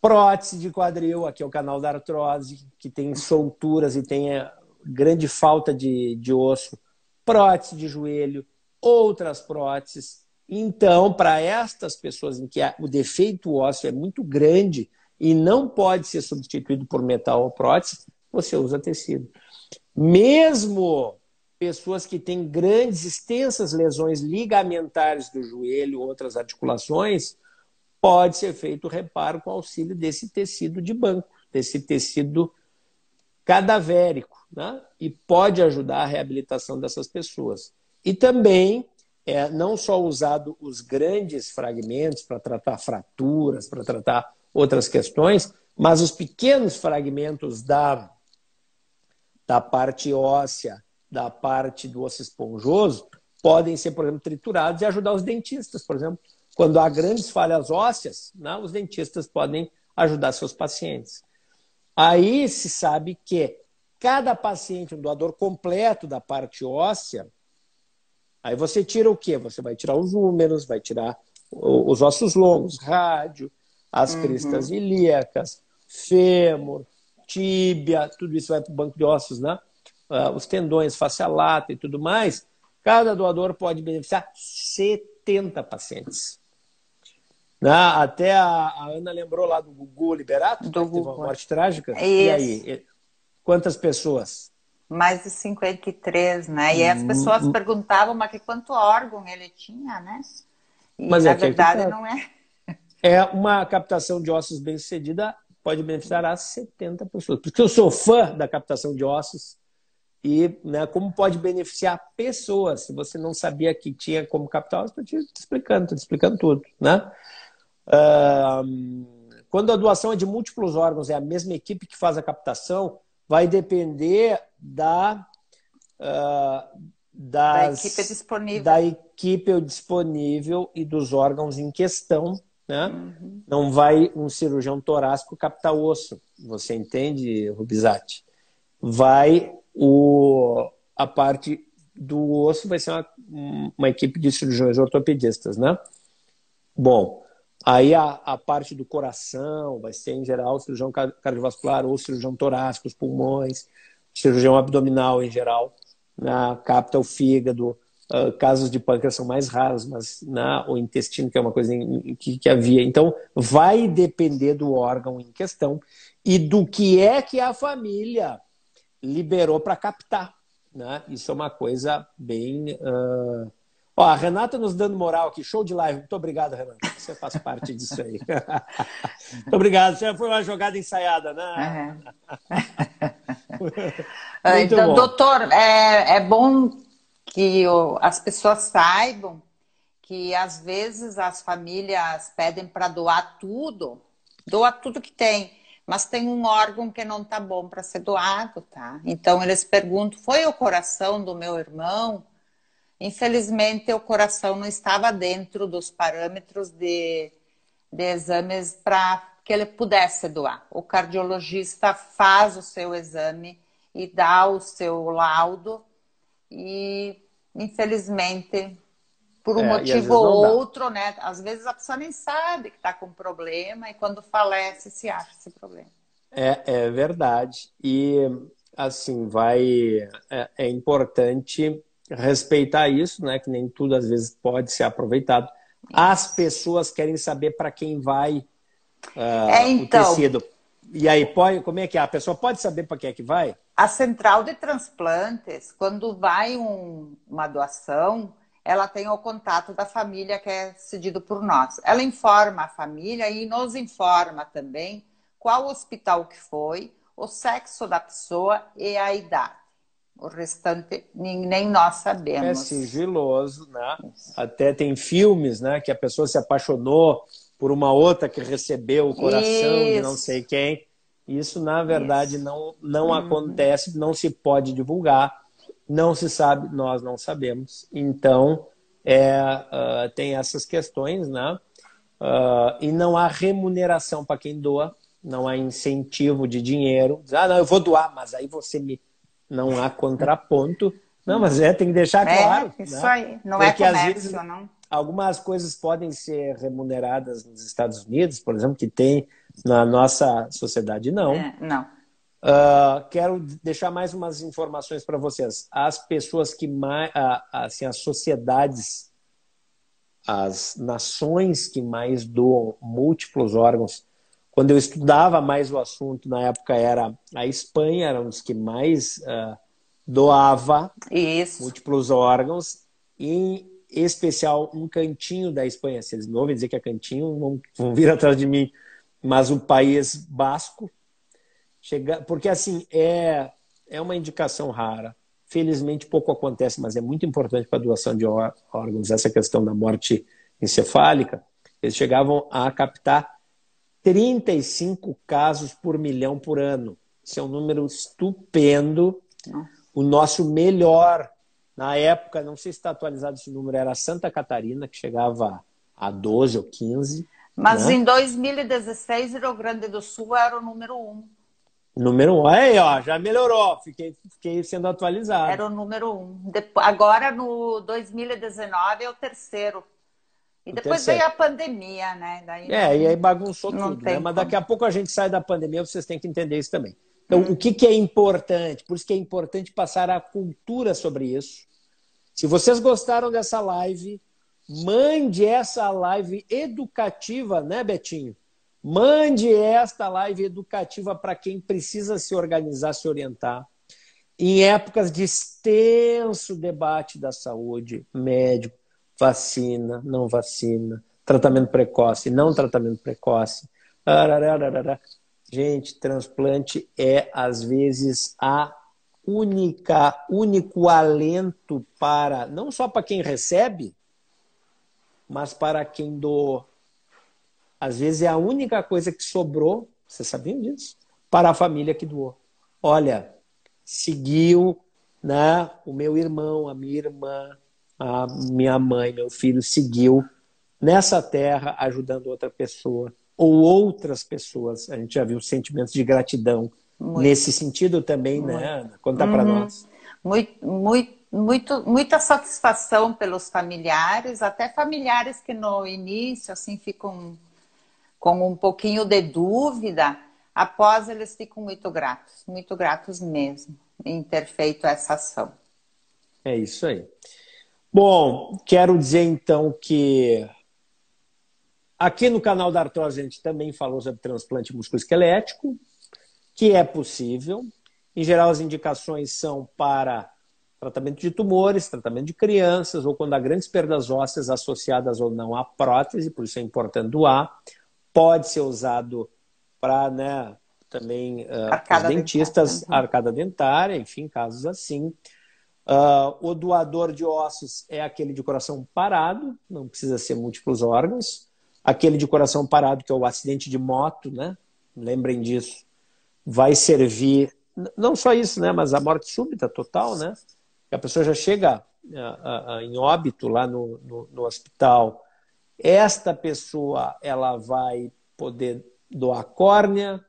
Prótese de quadril, aqui é o canal da artrose, que tem solturas e tem eh, grande falta de, de osso. Prótese de joelho, outras próteses. Então, para estas pessoas em que o defeito ósseo é muito grande e não pode ser substituído por metal ou prótese, você usa tecido. Mesmo pessoas que têm grandes, extensas lesões ligamentares do joelho, outras articulações, pode ser feito o reparo com auxílio desse tecido de banco, desse tecido cadavérico, né? e pode ajudar a reabilitação dessas pessoas. E também é não só usado os grandes fragmentos para tratar fraturas, para tratar outras questões, mas os pequenos fragmentos da, da parte óssea da parte do osso esponjoso podem ser, por exemplo, triturados e ajudar os dentistas, por exemplo. Quando há grandes falhas ósseas, né, os dentistas podem ajudar seus pacientes. Aí se sabe que cada paciente, um doador completo da parte óssea, aí você tira o quê? Você vai tirar os números, vai tirar os ossos longos, rádio, as uhum. cristas ilíacas, fêmur, tíbia, tudo isso vai para o banco de ossos, né? Uh, os tendões, face lata e tudo mais, cada doador pode beneficiar 70 pacientes. Né? Até a, a, Ana lembrou lá do Gugu Liberato, do que teve uma morte trágica. Isso. E aí, quantas pessoas? Mais de 53, né? E as pessoas hum, perguntavam, mas que quanto órgão ele tinha, né? E mas na é verdade tá. não é. É uma captação de ossos bem sucedida, pode beneficiar a 70 pessoas. Porque eu sou fã da captação de ossos e né, como pode beneficiar pessoas. Se você não sabia que tinha como capital, estou te, explicando, estou te explicando tudo. Né? Uh, quando a doação é de múltiplos órgãos, é a mesma equipe que faz a captação, vai depender da, uh, das, da equipe disponível. Da equipe disponível e dos órgãos em questão. Né? Uhum. Não vai um cirurgião torácico captar osso. Você entende, Rubizati? Vai o, a parte do osso vai ser uma, uma equipe de cirurgiões ortopedistas, né? Bom, aí a, a parte do coração vai ser, em geral, cirurgião cardiovascular ou cirurgião torácico, os pulmões, cirurgião abdominal, em geral, né? capta o fígado, Uh, casos de pâncreas são mais raros, mas né, o intestino, que é uma coisa em, que, que, havia. Então, vai depender do órgão em questão e do que é que a família liberou para captar. Né? Isso é uma coisa bem. Uh... Ó, a Renata nos dando moral aqui, show de live. Muito obrigado, Renata. Você faz parte disso aí. (laughs) Muito obrigado. Você foi uma jogada ensaiada, né? (laughs) Uhum. então, doutor, é, é bom que as pessoas saibam que às vezes as famílias pedem para doar tudo, doa tudo que tem mas tem um órgão que não está bom para ser doado, tá? Então eles perguntam: foi o coração do meu irmão? Infelizmente, o coração não estava dentro dos parâmetros de, de exames para que ele pudesse doar. O cardiologista faz o seu exame e dá o seu laudo, e infelizmente por um é, motivo ou outro, né? Às vezes a pessoa nem sabe que está com problema e quando falece se acha esse problema. É, é verdade. E assim, vai. É, é, importante respeitar isso, né? Que nem tudo às vezes pode ser aproveitado. As pessoas querem saber para quem vai uh, é, então, o tecido. E aí, pode, como é que é? A pessoa pode saber para quem é que vai? A central de transplantes, quando vai um, uma doação, ela tem o contato da família que é cedido por nós. Ela informa a família e nos informa também qual hospital que foi, o sexo da pessoa e a idade. O restante nem nós sabemos. É sigiloso, né? Isso. Até tem filmes, né, que a pessoa se apaixonou por uma outra que recebeu o coração Isso. de não sei quem. Isso, na verdade, Isso. não, não uhum. acontece, não se pode divulgar, não se sabe, nós não sabemos. Então, é, uh, tem essas questões, né? Uh, e não há remuneração para quem doa, não há incentivo de dinheiro. Ah, não, eu vou doar, mas aí você me. Não há contraponto. Não, mas é, tem que deixar é, claro. Isso né? aí, não é Porque, é comércio, vezes, não. Algumas coisas podem ser remuneradas nos Estados Unidos, por exemplo, que tem na nossa sociedade, não. É, não. Uh, quero deixar mais umas informações para vocês. As pessoas que mais, assim, as sociedades, as nações que mais doam múltiplos órgãos quando eu estudava mais o assunto, na época era a Espanha, era um dos que mais uh, doava Isso. múltiplos órgãos, e em especial um cantinho da Espanha. Se eles não ouvem dizer que é cantinho, vão, vão vir atrás de mim. Mas o país basco, chega, porque assim, é, é uma indicação rara. Felizmente pouco acontece, mas é muito importante para a doação de órgãos, essa questão da morte encefálica. Eles chegavam a captar 35 casos por milhão por ano. Isso é um número estupendo. O nosso melhor, na época, não sei se está atualizado esse número, era Santa Catarina, que chegava a 12 ou 15. Mas né? em 2016, Rio Grande do Sul era o número 1. Número 1. Aí, ó, já melhorou. Fiquei, fiquei sendo atualizado. Era o número 1. Agora, no 2019, é o terceiro e depois veio a pandemia, né? Daí é, e aí bagunçou tudo, né? Mas daqui a pouco a gente sai da pandemia, vocês têm que entender isso também. Então, hum. o que, que é importante? Por isso que é importante passar a cultura sobre isso. Se vocês gostaram dessa live, mande essa live educativa, né, Betinho? Mande esta live educativa para quem precisa se organizar, se orientar. Em épocas de extenso debate da saúde, médico, vacina, não vacina, tratamento precoce, não tratamento precoce. Gente, transplante é às vezes a única, único alento para não só para quem recebe, mas para quem doou. Às vezes é a única coisa que sobrou, você sabia disso? Para a família que doou. Olha, seguiu né, o meu irmão, a minha irmã, a minha mãe, meu filho seguiu nessa terra ajudando outra pessoa ou outras pessoas. A gente já viu sentimentos de gratidão muito. nesse sentido também, né, muito. né, Ana? Conta uhum. para nós. Muito, muito, muito, muita satisfação pelos familiares, até familiares que no início assim ficam com um pouquinho de dúvida, após eles ficam muito gratos, muito gratos mesmo em ter feito essa ação. É isso aí. Bom, quero dizer então que aqui no canal da Artrose a gente também falou sobre transplante musculoesquelético, que é possível. Em geral, as indicações são para tratamento de tumores, tratamento de crianças, ou quando há grandes perdas ósseas associadas ou não à prótese, por isso é importante doar. Pode ser usado para né, também uh, os dentistas, dentária. arcada dentária, enfim, casos assim. Uh, o doador de ossos é aquele de coração parado, não precisa ser múltiplos órgãos. Aquele de coração parado, que é o acidente de moto, né? Lembrem disso. Vai servir, não só isso, né? Mas a morte súbita total, né? A pessoa já chega uh, uh, em óbito lá no, no, no hospital. Esta pessoa, ela vai poder doar córnea,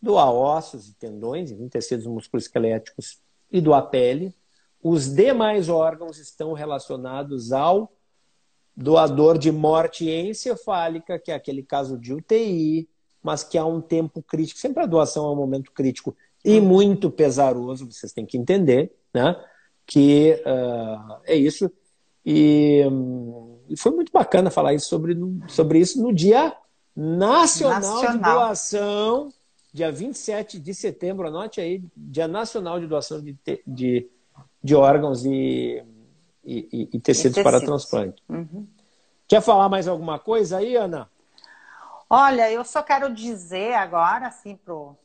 doar ossos e tendões, tecidos musculoesqueléticos e doar pele os demais órgãos estão relacionados ao doador de morte encefálica, que é aquele caso de UTI, mas que há um tempo crítico. Sempre a doação é um momento crítico e muito pesaroso, vocês têm que entender, né? Que uh, é isso. E, um, foi muito bacana falar isso sobre, sobre isso no Dia Nacional, Nacional. de Doação, dia 27 de setembro, anote aí, Dia Nacional de Doação de, de, de órgãos e, e, e, e tecidos, para transplante. Uhum. Quer falar mais alguma coisa aí, Ana? Olha, eu só quero dizer agora, assim,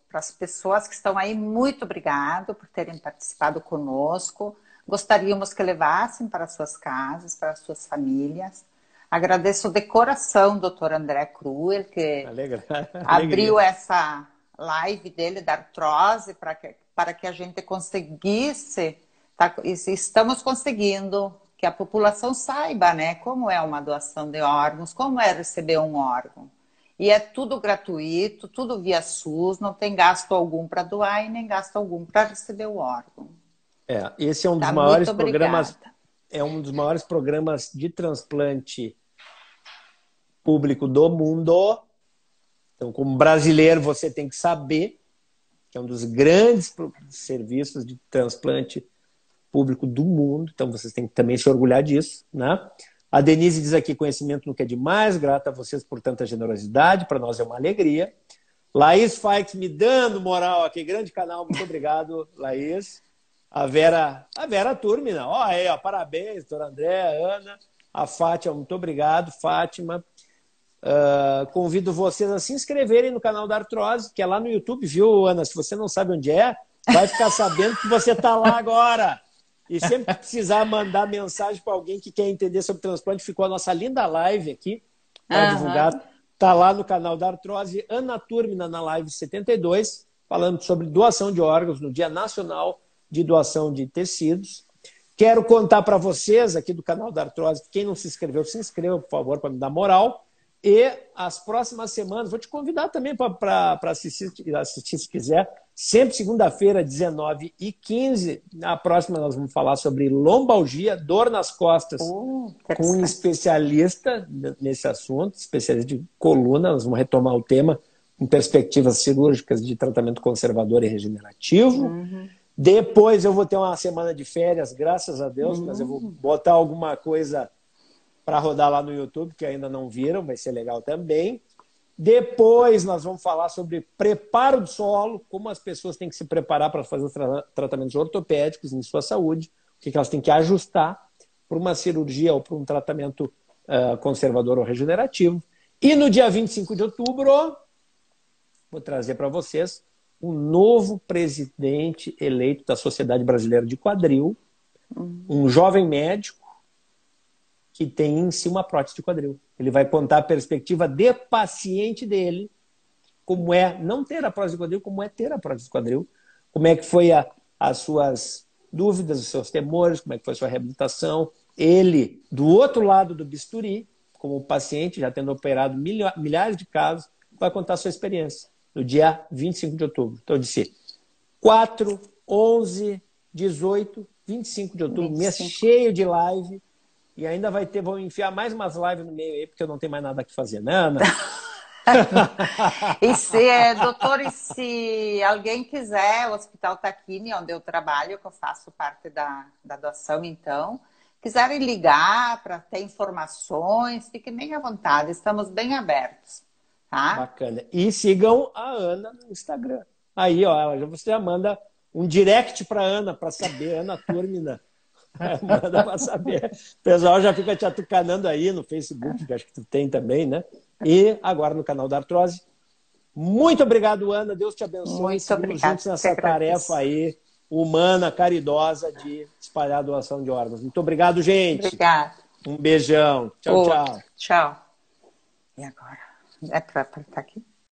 para as pessoas que estão aí, muito obrigado por terem participado conosco. Gostaríamos que levassem para suas casas, para suas famílias. Agradeço de coração o doutor André Kruer, que (laughs) abriu essa live dele da artrose para que, para que a gente conseguisse, tá, estamos conseguindo que a população saiba né, como é uma doação de órgãos, como é receber um órgão. E é tudo gratuito, tudo via SUS, não tem gasto algum para doar e nem gasto algum para receber o órgão. É, esse é um dos tá maiores programas. É um dos maiores programas de transplante público do mundo. Então, como brasileiro, você tem que saber que é um dos grandes serviços de transplante público do mundo. Então, vocês têm que também se orgulhar disso, né? A Denise diz aqui: conhecimento que é demais, grata a vocês por tanta generosidade, para nós é uma alegria. Laís Faix me dando moral aqui, grande canal, muito obrigado, Laís. A Vera, a Vera Turmina, ó, aí, ó, parabéns, doutora André, Ana, a Fátima, muito obrigado, Fátima. Uh, convido vocês a se inscreverem no canal da Artrose, que é lá no YouTube, viu, Ana? Se você não sabe onde é, vai ficar sabendo que você está lá agora. E sempre que precisar mandar mensagem para alguém que quer entender sobre transplante, ficou a nossa linda live aqui para uhum. divulgar. Está lá no canal da Artrose, Ana Turmina na live 72, falando sobre doação de órgãos no Dia Nacional de Doação de Tecidos. Quero contar para vocês aqui do canal da Artrose, quem não se inscreveu, se inscreva, por favor, para me dar moral. E as próximas semanas, vou te convidar também para assistir, assistir se quiser, Sempre segunda-feira, 19 e 15. Na próxima, nós vamos falar sobre lombalgia, dor nas costas, oh, com um especialista nesse assunto, especialista de coluna. Nós vamos retomar o tema em perspectivas cirúrgicas de tratamento conservador e regenerativo. Uhum. Depois eu vou ter uma semana de férias, graças a Deus, uhum. mas eu vou uhum. botar alguma coisa para rodar lá no YouTube, que ainda não viram, vai ser legal também. Depois nós vamos falar sobre preparo do solo, como as pessoas têm que se preparar para fazer os tra tratamentos ortopédicos em sua saúde, o que, que elas têm que ajustar para uma cirurgia ou para um tratamento uh, conservador ou regenerativo. E no dia 25 de outubro, vou trazer para vocês um novo presidente eleito da Sociedade Brasileira de Quadril, um jovem médico que tem em si uma prótese de quadril. Ele vai contar a perspectiva de paciente dele, como é não ter a prótese de quadril, como é ter a prótese de quadril, como é que foi a, as suas dúvidas, os seus temores, como é que foi a sua reabilitação. Ele, do outro lado do bisturi, como paciente, já tendo operado milhares de casos, vai contar a sua experiência no dia 25 de outubro. Então, eu disse 4, 11, 18, 25 de outubro, 25. mês cheio de live e ainda vai ter, vão enfiar mais umas lives no meio aí, porque eu não tenho mais nada que fazer, né, Ana? (laughs) e se, é, doutor, e se alguém quiser, o Hospital Taquini, tá onde eu trabalho, que eu faço parte da, da doação, então, quiserem ligar para ter informações, fiquem bem à vontade, estamos bem abertos. Tá? Bacana. E sigam a Ana no Instagram. Aí, ó, você já manda um direct para Ana para saber, Ana Turmina. (laughs) (laughs) Manda pra saber. O pessoal já fica te atucanando aí no Facebook, que acho que tu tem também, né? E agora no canal da Artrose. Muito obrigado, Ana. Deus te abençoe. Muito obrigada. juntos nessa tarefa aí humana, caridosa de espalhar a doação de órgãos. Muito obrigado, gente. Obrigada. Um beijão. Tchau, tchau. Tchau. E agora? É para estar aqui?